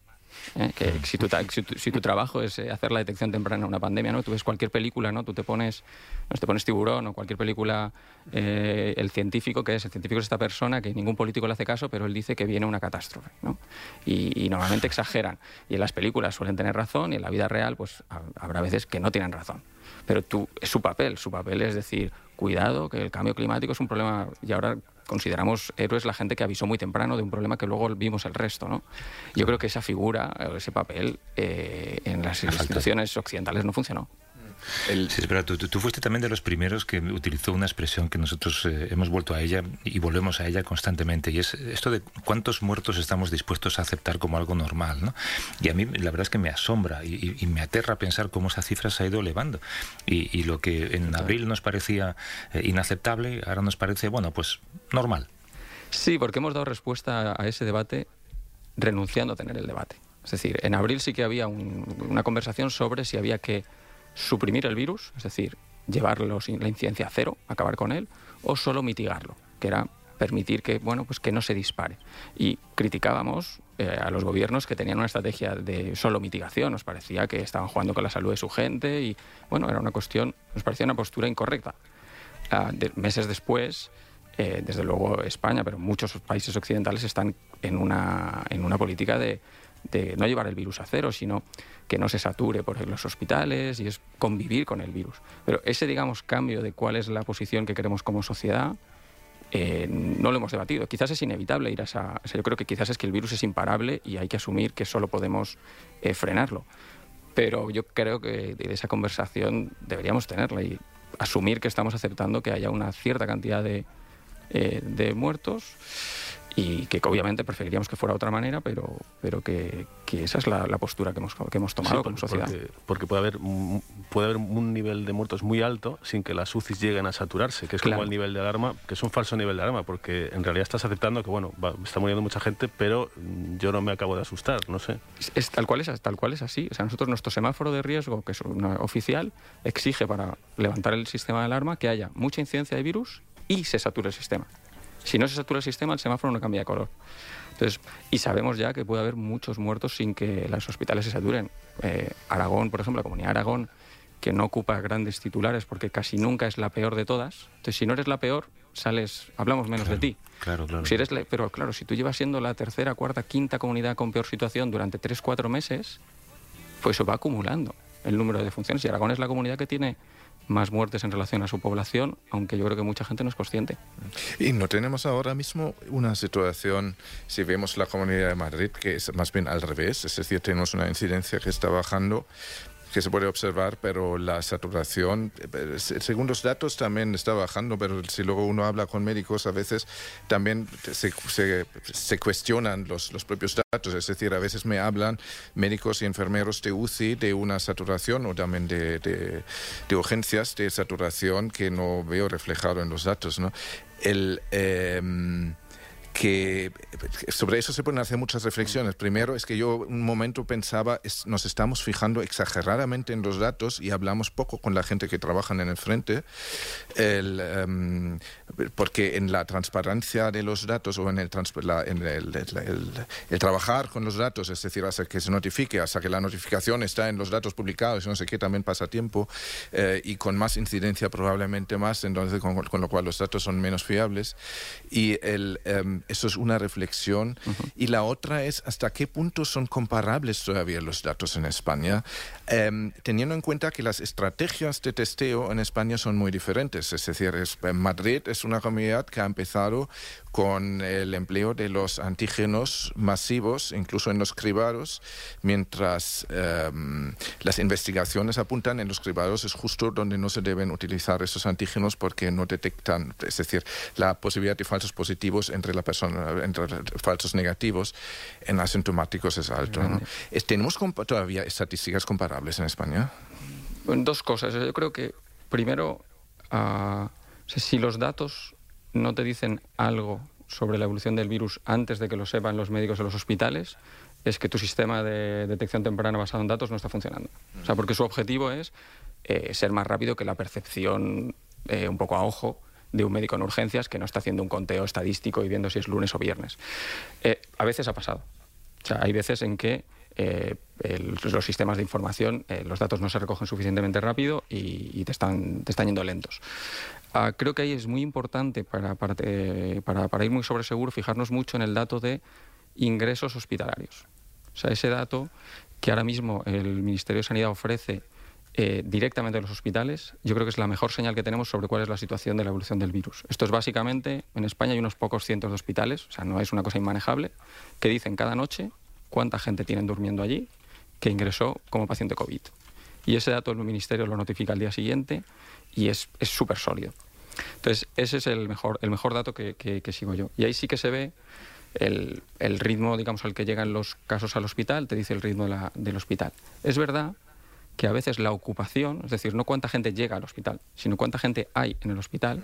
Speaker 9: ¿Eh? que si tu, si, tu, trabajo es eh, hacer la detección temprana de una pandemia, ¿no? Tú ves cualquier película, ¿no? Tú te pones, no, te pones tiburón o cualquier película, eh, el científico que es, el científico es esta persona que ningún político le hace caso, pero él dice que viene una catástrofe, ¿no? Y, normalmente exageran. Y en las películas suelen tener razón y en la vida real, pues habrá veces que no tienen razón. Pero tú, es su papel, su papel es decir, cuidado, que el cambio climático es un problema y ahora consideramos héroes la gente que avisó muy temprano de un problema que luego vimos el resto. ¿no? Yo creo que esa figura, ese papel, eh, en las instituciones occidentales no funcionó.
Speaker 4: Sí, pero tú, fuiste también de los primeros que utilizó una expresión que nosotros eh, hemos vuelto a ella y volvemos a ella constantemente, y es esto de cuántos muertos estamos dispuestos a aceptar como algo normal. ¿no? Y a mí la verdad es que me asombra y, me aterra pensar cómo esa cifra se ha ido elevando. Y, lo que en abril nos parecía eh, inaceptable, ahora nos parece, bueno, pues normal.
Speaker 9: Sí, porque hemos dado respuesta a ese debate renunciando a tener el debate. Es decir, en abril sí que había una conversación sobre si había que suprimir el virus, es decir, llevarlo la incidencia a cero, acabar con él, o solo mitigarlo, que era permitir que, bueno, pues que no se dispare. Y criticábamos eh, a los gobiernos que tenían una estrategia de solo mitigación, nos parecía que estaban jugando con la salud de su gente y, bueno, era una cuestión, nos parecía una postura incorrecta. Ah, meses después, eh, desde luego España, pero muchos países occidentales están en una, en una política de de no llevar el virus a cero, sino que no se sature por los hospitales y es convivir con el virus. Pero ese, digamos, cambio de cuál es la posición que queremos como sociedad, eh, no lo hemos debatido. Quizás es inevitable ir a esa... yo creo que quizás es que el virus es imparable y hay que asumir que solo podemos eh, frenarlo. Pero yo creo que de esa conversación deberíamos tenerla y asumir que estamos aceptando que haya una cierta cantidad de, eh, de muertos y que obviamente preferiríamos que fuera de otra manera, pero, pero que, que esa es la, la, postura que hemos, que hemos tomado como sociedad.
Speaker 8: Porque, puede, haber, puede haber un nivel de muertos muy alto sin que las UCIs lleguen a saturarse, que es como el nivel de alarma, que es un falso nivel de alarma, porque en realidad estás aceptando que, bueno, está muriendo mucha gente, pero yo no me acabo de asustar, no sé.
Speaker 9: Es, tal, cual es, tal cual es así. O sea, nosotros, nuestro semáforo de riesgo, que es una oficial, exige para levantar el sistema de alarma que haya mucha incidencia de virus y se sature el sistema. Si no se satura el sistema, el semáforo no cambia de color. Entonces, y sabemos ya que puede haber muchos muertos sin que los hospitales se saturen. Eh, Aragón, por ejemplo, la comunidad de Aragón, que no ocupa grandes titulares porque casi nunca es la peor de todas. Entonces, si no eres la peor, sales, hablamos menos
Speaker 4: de
Speaker 9: ti.
Speaker 4: Claro, claro.
Speaker 9: Si eres pero claro, si tú llevas siendo la tercera, cuarta, quinta comunidad con peor situación durante tres, cuatro meses, pues eso va acumulando el número de defunciones. Y Aragón es la comunidad que tiene más muertes en relación a su población, aunque yo creo que mucha gente no es consciente.
Speaker 5: Y no tenemos ahora mismo una situación, si vemos la Comunidad de Madrid, que es más bien al revés, es decir, tenemos una incidencia que está bajando que se puede observar, pero la saturación, eh, según los datos, también está bajando, pero si luego uno habla con médicos, a veces también se, se, cuestionan los, los, propios datos, es decir, a veces me hablan médicos y enfermeros de UCI de una saturación o también de, de, urgencias de saturación que no veo reflejado en los datos. ¿no? El, eh, que sobre eso se pueden hacer muchas reflexiones. Primero es que yo un momento pensaba, nos estamos fijando exageradamente en los datos y hablamos poco con la gente que trabaja en el frente, em, porque en la transparencia de los datos o en, el, en el, trabajar con los datos, es decir, hasta que se notifique, hasta que la notificación está en los datos publicados, no sé qué, también pasa tiempo eh, y con más incidencia probablemente más, entonces con, lo cual los datos son menos fiables. Y el... Em, eso es una reflexión. Y la otra es hasta qué punto son comparables todavía los datos en España, em, teniendo en cuenta que las estrategias de testeo en España son muy diferentes. Es decir, Madrid es una comunidad que ha empezado con el empleo de los antígenos masivos, incluso en los cribados, mientras em, las investigaciones apuntan en los cribados es justo donde no se deben utilizar esos antígenos porque no detectan, es decir, la posibilidad de falsos positivos entre la persona, entre falsos negativos en asintomáticos es alto. ¿no? ¿Tenemos todavía estadísticas comparables en España?
Speaker 9: Dos cosas. Yo creo que, primero, ah, si los datos no te dicen algo sobre la evolución del virus antes de que lo sepan los médicos en los hospitales, es que tu sistema de detección temprana basado en datos no está funcionando. O sea, porque su objetivo es eh, ser más rápido que la percepción eh, un poco a ojo de un médico en urgencias que no está haciendo un conteo estadístico y viendo si es lunes o viernes. Eh, a veces ha pasado. O sea, hay veces en que los sistemas de información, los datos no se recogen suficientemente rápido y, te, están, te están yendo lentos. Ah, creo que ahí es muy importante para, para, ir muy sobre seguro fijarnos mucho en el dato de ingresos hospitalarios. O sea, ese dato que ahora mismo el Ministerio de Sanidad ofrece eh, directamente a los hospitales, yo creo que es la mejor señal que tenemos sobre cuál es la situación de la evolución del virus. Esto es básicamente, en España hay unos pocos cientos de hospitales, o sea, no es una cosa inmanejable, que dicen cada noche cuánta gente tienen durmiendo allí que ingresó como paciente COVID. Y ese dato el Ministerio lo notifica al día siguiente y es súper sólido. Entonces, ese es el mejor, el mejor dato que, que, sigo yo. Y ahí sí que se ve el, el, ritmo, digamos, al que llegan los casos al hospital, te dice el ritmo del hospital. Es verdad que a veces la ocupación, es decir, no cuánta gente llega al hospital, sino cuánta gente hay en el hospital,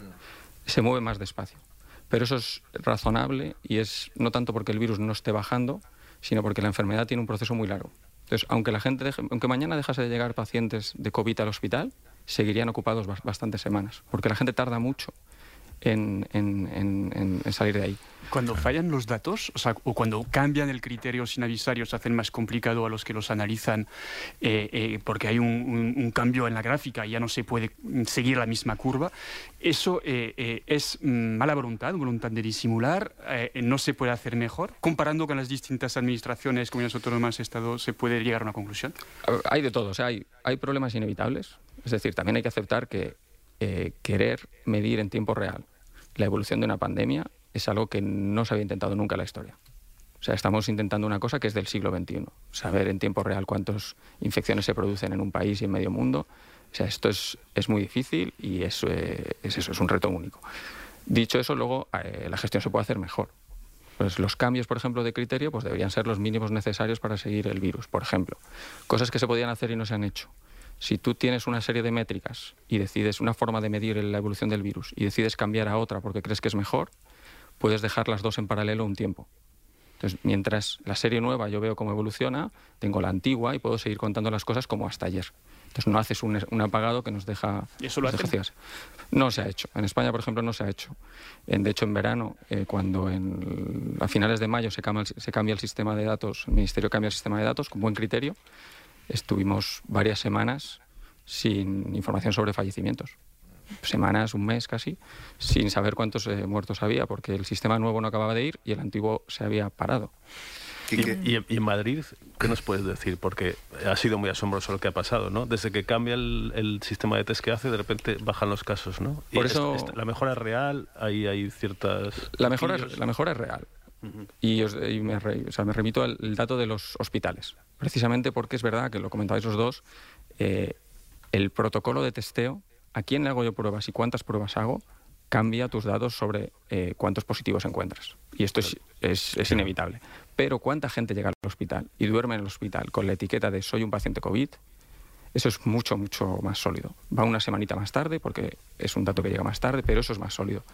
Speaker 9: se mueve más despacio. Pero eso es razonable y es no tanto porque el virus no esté bajando, sino porque la enfermedad tiene un proceso muy largo. Entonces, aunque la gente aunque mañana dejase de llegar pacientes de COVID al hospital, seguirían ocupados bastantes semanas, porque la gente tarda mucho en, salir de ahí.
Speaker 7: Cuando fallan los datos, o, sea, o cuando cambian el criterio sin avisar y se hacen más complicado a los que los analizan, eh, eh, porque hay un, cambio en la gráfica y ya no se puede seguir la misma curva, eso eh, es mala voluntad, voluntad de disimular, no se puede hacer mejor. Comparando con las distintas administraciones, comunidades autónomas, Estado, ¿se puede llegar a una conclusión?
Speaker 9: Hay de todo, o sea, hay, hay problemas inevitables. Es decir, también hay que aceptar que querer medir en tiempo real la evolución de una pandemia es algo que no se había intentado nunca en la historia. O sea, estamos intentando una cosa que es del siglo XXI, saber en tiempo real cuántas infecciones se producen en un país y en medio mundo. O sea, esto es, es muy difícil y eso eh, es, eso, es un reto único. Dicho eso, luego eh, la gestión se puede hacer mejor. Pues los cambios, por ejemplo, de criterio, pues deberían ser los mínimos necesarios para seguir el virus, por ejemplo. Cosas que se podían hacer y no se han hecho. Si tú tienes una serie de métricas y decides una forma de medir la evolución del virus y decides cambiar a otra porque crees que es mejor, puedes dejar las dos en paralelo un tiempo. Entonces, mientras la serie nueva yo veo cómo evoluciona, tengo la antigua y puedo seguir contando las cosas como hasta ayer. Entonces, no haces un, apagado que nos deja...
Speaker 7: ¿Y eso lo haces?
Speaker 9: No se ha hecho. En España, por ejemplo, no se ha hecho. de hecho, en verano, eh, cuando a finales de mayo se cambia, se cambia el sistema de datos, el Ministerio cambia el sistema de datos con buen criterio, estuvimos varias semanas sin información sobre fallecimientos. Semanas, un mes casi, sin saber cuántos eh, muertos había, porque el sistema nuevo no acababa de ir y el antiguo se había parado.
Speaker 8: ¿Y, en Madrid qué nos puedes decir? Porque ha sido muy asombroso lo que ha pasado, ¿no? Desde que cambia el, sistema de test que hace, de repente bajan los casos, ¿no?
Speaker 9: Por eso...
Speaker 8: la mejora es real, ahí hay ciertas...
Speaker 9: La mejora, es, la mejora es real. Y, me, remito al dato de los hospitales precisamente porque es verdad que lo comentabais los dos, eh, el protocolo de testeo, a quién le hago yo pruebas y cuántas pruebas hago, cambia tus datos sobre eh, cuántos positivos encuentras. Y esto es, es, inevitable. Pero cuánta gente llega al hospital y duerme en el hospital con la etiqueta de soy un paciente COVID, eso es mucho, mucho más sólido. Va una semanita más tarde, porque es un dato que llega más tarde, pero eso es más sólido.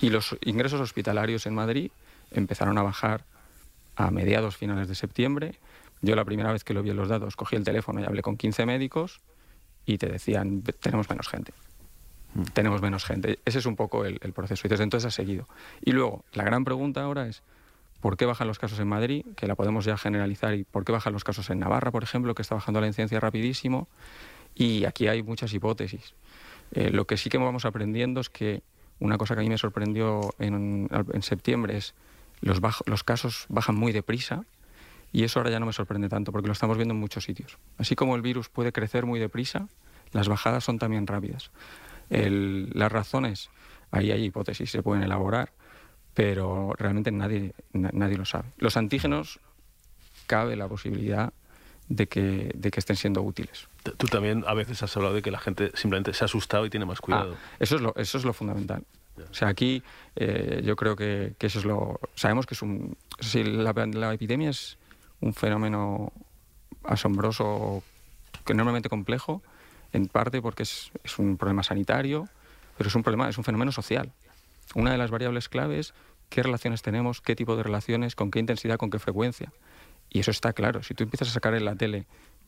Speaker 9: Y los ingresos hospitalarios en Madrid empezaron a bajar a mediados, finales de septiembre, yo la primera vez que lo vi en los datos, cogí el teléfono y hablé con 15 médicos y te decían, tenemos menos gente. Mm. Tenemos menos gente. Ese es un poco el, proceso y desde entonces ha seguido. Y luego, la gran pregunta ahora es, ¿por qué bajan los casos en Madrid? Que la podemos ya generalizar. ¿Y por qué bajan los casos en Navarra, por ejemplo, que está bajando la incidencia rapidísimo? Y aquí hay muchas hipótesis. Eh, lo que sí que vamos aprendiendo es que una cosa que a mí me sorprendió en, en septiembre es los, los casos bajan muy deprisa y eso ahora ya no me sorprende tanto porque lo estamos viendo en muchos sitios. Así como el virus puede crecer muy deprisa, las bajadas son también rápidas. las razones, ahí hay hipótesis, se pueden elaborar, pero realmente nadie, nadie lo sabe. Los antígenos cabe la posibilidad de que, de que estén siendo útiles.
Speaker 8: Tú también a veces has hablado de que la gente simplemente se ha asustado y tiene más cuidado.
Speaker 9: Ah, eso, es lo, eso es lo fundamental. O sea, aquí eh, yo creo que, eso es lo... Sabemos que es un... Si la, epidemia es un fenómeno asombroso, enormemente complejo, en parte porque es, es, un problema sanitario, pero es un problema, es un fenómeno social. Una de las variables claves qué relaciones tenemos, qué tipo de relaciones, con qué intensidad, con qué frecuencia. Y eso está claro. Si tú empiezas a sacar en la tele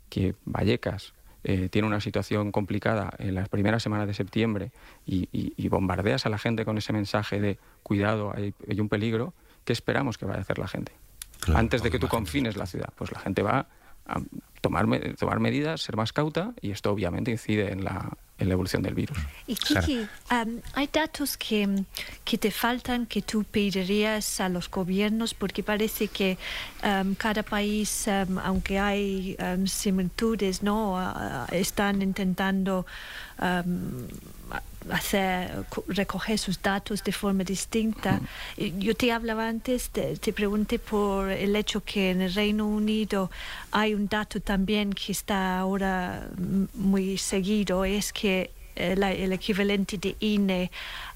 Speaker 9: que Vallecas eh, tiene una situación complicada en las primeras semanas de septiembre y, y, y, bombardeas a la gente con ese mensaje de cuidado, hay, hay un peligro, ¿qué esperamos que vaya a hacer la gente? Claro, Antes de que tú confines la ciudad, pues la gente va a tomar, tomar medidas, ser más cauta y esto obviamente incide en la, en la evolución del virus.
Speaker 6: Y Kiki, um, ¿hay datos que, que, te faltan que tú pedirías a los gobiernos? Porque parece que um, cada país, um, aunque hay similitudes, ¿no? Uh, están intentando hacer, recoger sus datos de forma distinta. Yo te hablaba antes, te, te, pregunté por el hecho que en el Reino Unido hay un dato también que está ahora muy seguido, es que el, el equivalente de INE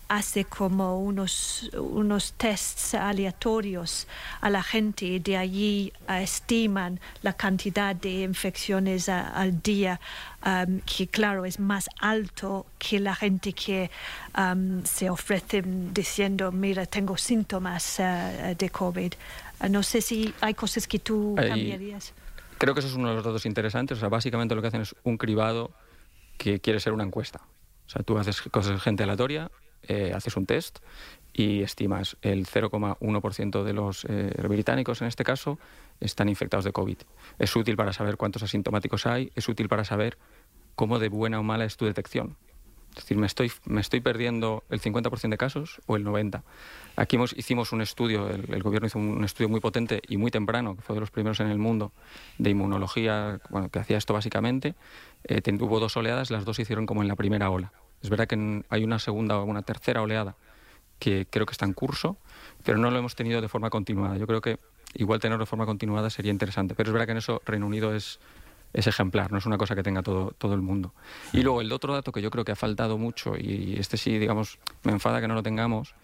Speaker 6: hace como unos, unos tests aleatorios a la gente y de allí uh, estiman la cantidad de infecciones al día, um, que claro es más alto que la gente que um, se ofrece diciendo, mira, tengo síntomas uh, de COVID. no sé si hay cosas que tú
Speaker 9: Ahí,
Speaker 6: cambiarías.
Speaker 9: Creo que eso es uno de los datos interesantes. O sea, básicamente lo que hacen es un cribado que quiere ser una encuesta. O sea, tú haces cosas gente aleatoria eh, haces un test y estimas el 0,1% de los eh, británicos, en este caso, están infectados de COVID. Es útil para saber cuántos asintomáticos hay, es útil para saber cómo de buena o mala es tu detección. Es decir, ¿me estoy, me estoy perdiendo el 50% de casos o el 90%? Aquí hicimos un estudio, el, el, gobierno hizo un estudio muy potente y muy temprano, que fue de los primeros en el mundo, de inmunología, bueno, que hacía esto básicamente. Eh, hubo dos oleadas, las dos se hicieron como en la primera ola. Es verdad que hay una segunda o una tercera oleada que creo que está en curso, pero no lo hemos tenido de forma continuada. Yo creo que igual tenerlo de forma continuada sería interesante, pero es verdad que en eso Reino Unido es, es ejemplar, no es una cosa que tenga todo, todo el mundo. Y luego el otro dato que yo creo que ha faltado mucho, y este sí, digamos, me enfada que no lo tengamos,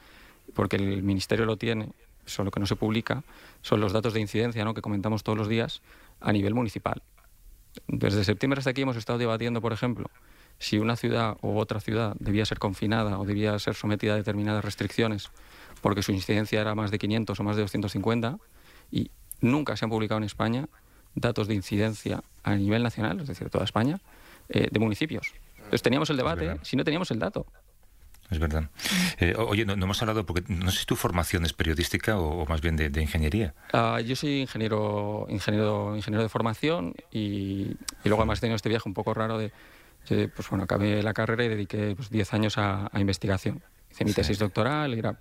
Speaker 9: porque el Ministerio lo tiene, solo que no se publica, son los datos de incidencia ¿no? que comentamos todos los días a nivel municipal. Desde septiembre hasta aquí hemos estado debatiendo, por ejemplo, si una ciudad u otra ciudad debía ser confinada o debía ser sometida a determinadas restricciones porque su incidencia era más de 500 o más de 250 y nunca se han publicado en España datos de incidencia a nivel nacional, es decir, toda España, eh, de municipios. Entonces teníamos el debate si no teníamos el dato.
Speaker 4: Es verdad. Eh, oye, no, no, hemos hablado, porque no sé si tu formación es periodística o, o más bien de, de ingeniería.
Speaker 9: Uh, yo soy ingeniero, ingeniero, ingeniero de formación y, y luego además he tenido este viaje un poco raro de eh, pues bueno, acabé la carrera y dediqué pues, 10 años a, a investigación. Hice mi sí. tesis doctoral y era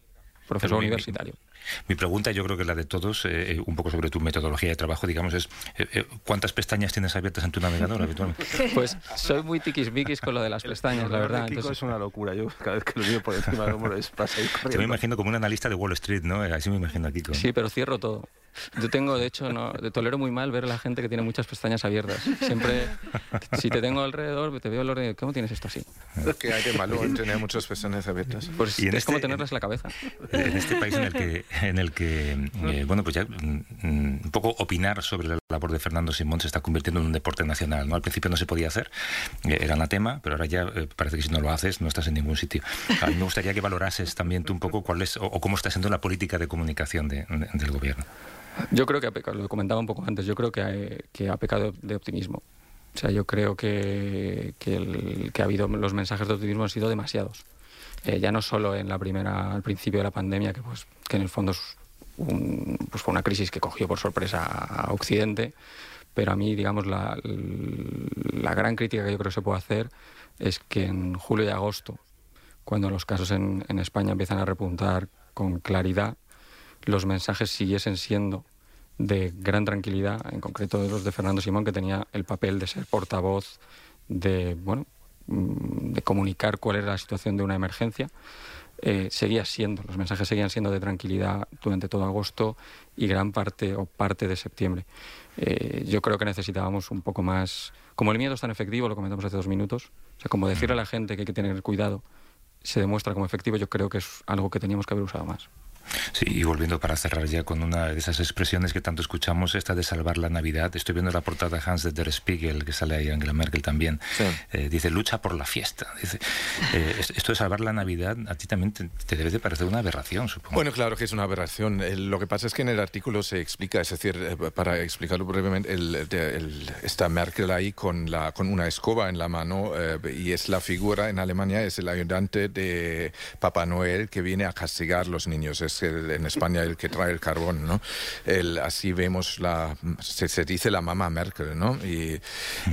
Speaker 9: profesor
Speaker 4: mi,
Speaker 9: universitario.
Speaker 4: Mi, mi, pregunta, yo creo que la de todos, eh, un poco sobre tu metodología de trabajo, digamos, es eh, ¿cuántas pestañas tienes abiertas en tu navegador habitualmente?
Speaker 9: Pues soy muy tiquismiquis con lo de las pestañas, la verdad.
Speaker 8: Entonces... es una locura. Yo cada vez que lo veo por encima del hombro es pasa ahí corriendo.
Speaker 4: Yo me imagino como un analista de Wall Street, ¿no? Así me imagino aquí. Kiko.
Speaker 9: Sí, pero cierro todo. Yo tengo, de hecho, no, tolero muy mal ver a la gente que tiene muchas pestañas abiertas. Siempre, si te tengo alrededor, te veo el orden, ¿cómo tienes esto así?
Speaker 5: ¿Qué hay de malo en tener muchas pestañas abiertas?
Speaker 9: Pues y es este, como tenerlas en la cabeza.
Speaker 4: En este país en el que, en el que eh, bueno, pues ya mm, un poco opinar sobre la labor de Fernando Simón se está convirtiendo en un deporte nacional, ¿no? Al principio no se podía hacer, eh, era anatema, pero ahora ya eh, parece que si no lo haces no estás en ningún sitio. A mí me gustaría que valorases también tú un poco cuál es, o, o cómo está siendo la política de comunicación de, de, del gobierno.
Speaker 9: Yo creo que ha pecado, lo comentaba un poco antes, yo creo que ha, que ha pecado de optimismo. O sea, yo creo que, que, el, que ha habido los mensajes de optimismo han sido demasiados. Eh, ya no solo en la primera, al principio de la pandemia, que pues que en el fondo es un, pues fue una crisis que cogió por sorpresa a Occidente, pero a mí, digamos, la, la gran crítica que yo creo que se puede hacer es que en julio y agosto, cuando los casos en, en España empiezan a repuntar con claridad, los mensajes siguiesen siendo de gran tranquilidad, en concreto los de Fernando Simón, que tenía el papel de ser portavoz, de, bueno, de comunicar cuál era la situación de una emergencia. eh, seguía siendo, los mensajes seguían siendo de tranquilidad durante todo agosto y gran parte o parte de septiembre. Eh, yo creo que necesitábamos un poco más, como el miedo es tan efectivo, lo comentamos hace dos minutos, o sea, como decirle a la gente que hay que tener cuidado se demuestra como efectivo, yo creo que es algo que teníamos que haber usado más.
Speaker 4: Sí, y volviendo para cerrar ya con una de esas expresiones que tanto escuchamos, esta de salvar la Navidad. Estoy viendo la portada Hans de Der Spiegel, que sale ahí Angela Merkel también. Eh, dice, lucha por la fiesta. Dice, eh, esto de salvar la Navidad a ti también te, debe de parecer una aberración, supongo.
Speaker 5: Bueno, claro que es una aberración. lo que pasa es que en el artículo se explica, es decir, eh, para explicarlo brevemente, está Merkel ahí con, la, con una escoba en la mano y es la figura en Alemania, es el ayudante de Papá Noel que viene a castigar a los niños en España el que trae el carbón, ¿no? El, así vemos la, se, dice la mamá Merkel, ¿no? Y,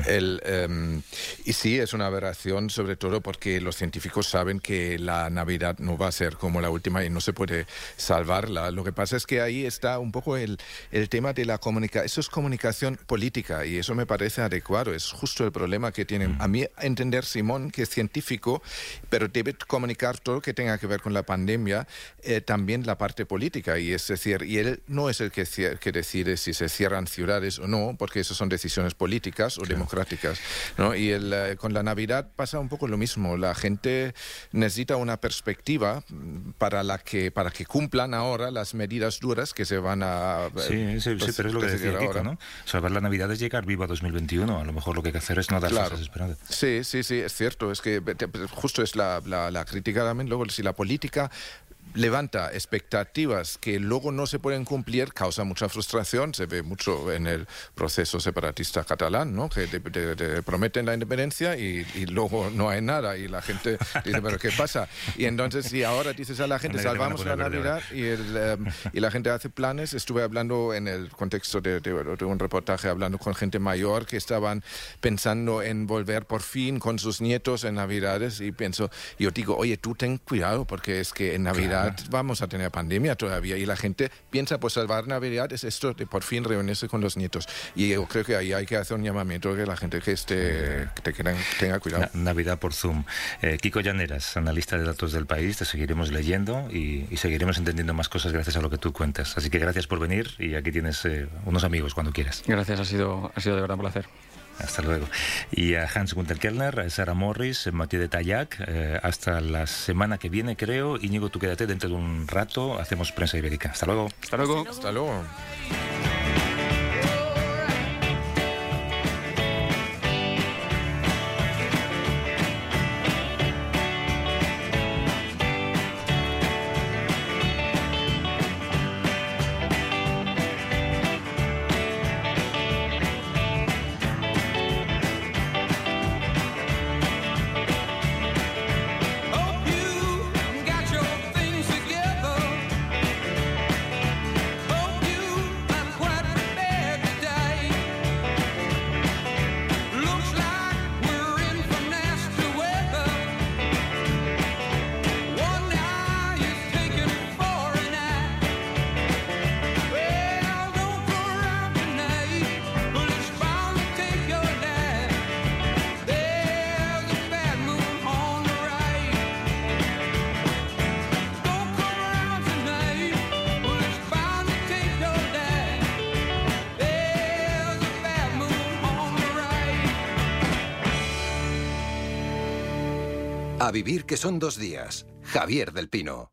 Speaker 5: el, em, y sí, es una aberración, sobre todo porque los científicos saben que la Navidad no va a ser como la última y no se puede salvarla. Lo que pasa es que ahí está un poco el, el tema de la comunicación. Eso es comunicación política y eso me parece adecuado. Es justo el problema que tienen. A mí entender Simón, que es científico, pero debe comunicar todo lo que tenga que ver con la pandemia, eh, también la parte política y es decir, y él no es el que, que decide si se cierran ciudades o no, porque eso son decisiones políticas o democráticas, ¿no? Y el, eh, con la Navidad pasa un poco lo mismo, la gente necesita una perspectiva para la que para que cumplan ahora las medidas duras que se van a
Speaker 4: Sí, sí, pues, pero es lo que decía Kiko, ¿no? Salvar la Navidad es llegar vivo a 2021, a lo mejor lo que hay que hacer es no dar claro. esperanzas.
Speaker 5: Sí, sí, sí, es cierto, es que justo es la, la, la crítica también, luego si la política levanta expectativas que luego no se pueden cumplir, causa mucha frustración. Se ve mucho en el proceso separatista catalán, ¿no? que te, prometen la independencia y, luego no hay nada y la gente dice, pero ¿qué pasa? Y entonces si ahora dices a la gente, salvamos la Navidad y, em, y, la gente hace planes, estuve hablando en el contexto de, un reportaje, hablando con gente mayor que estaban pensando en volver por fin con sus nietos en Navidades y pienso, yo digo, oye, tú ten cuidado porque es que en Navidad vamos a tener pandemia todavía y la gente piensa, pues salvar Navidad es esto de por fin reunirse con los nietos. Y yo creo que ahí hay que hacer un llamamiento que la gente que esté, que tenga cuidado.
Speaker 4: Navidad por Zoom. Eh, Kiko Llaneras, analista de datos del país, te seguiremos leyendo y, seguiremos entendiendo más cosas gracias a lo que tú cuentas. Así que gracias por venir y aquí tienes eh, unos amigos cuando quieras.
Speaker 9: Gracias, ha sido, ha sido de verdad un placer.
Speaker 4: Hasta luego. Y a Hans Gunther Kellner, Sara Morris, Mathieu de Tayac, eh, hasta la semana que viene, creo. Íñigo, tú quédate dentro de un rato. Hacemos prensa ibérica. Hasta luego.
Speaker 9: Hasta luego.
Speaker 5: Hasta luego.
Speaker 3: A días. Javier del Pino.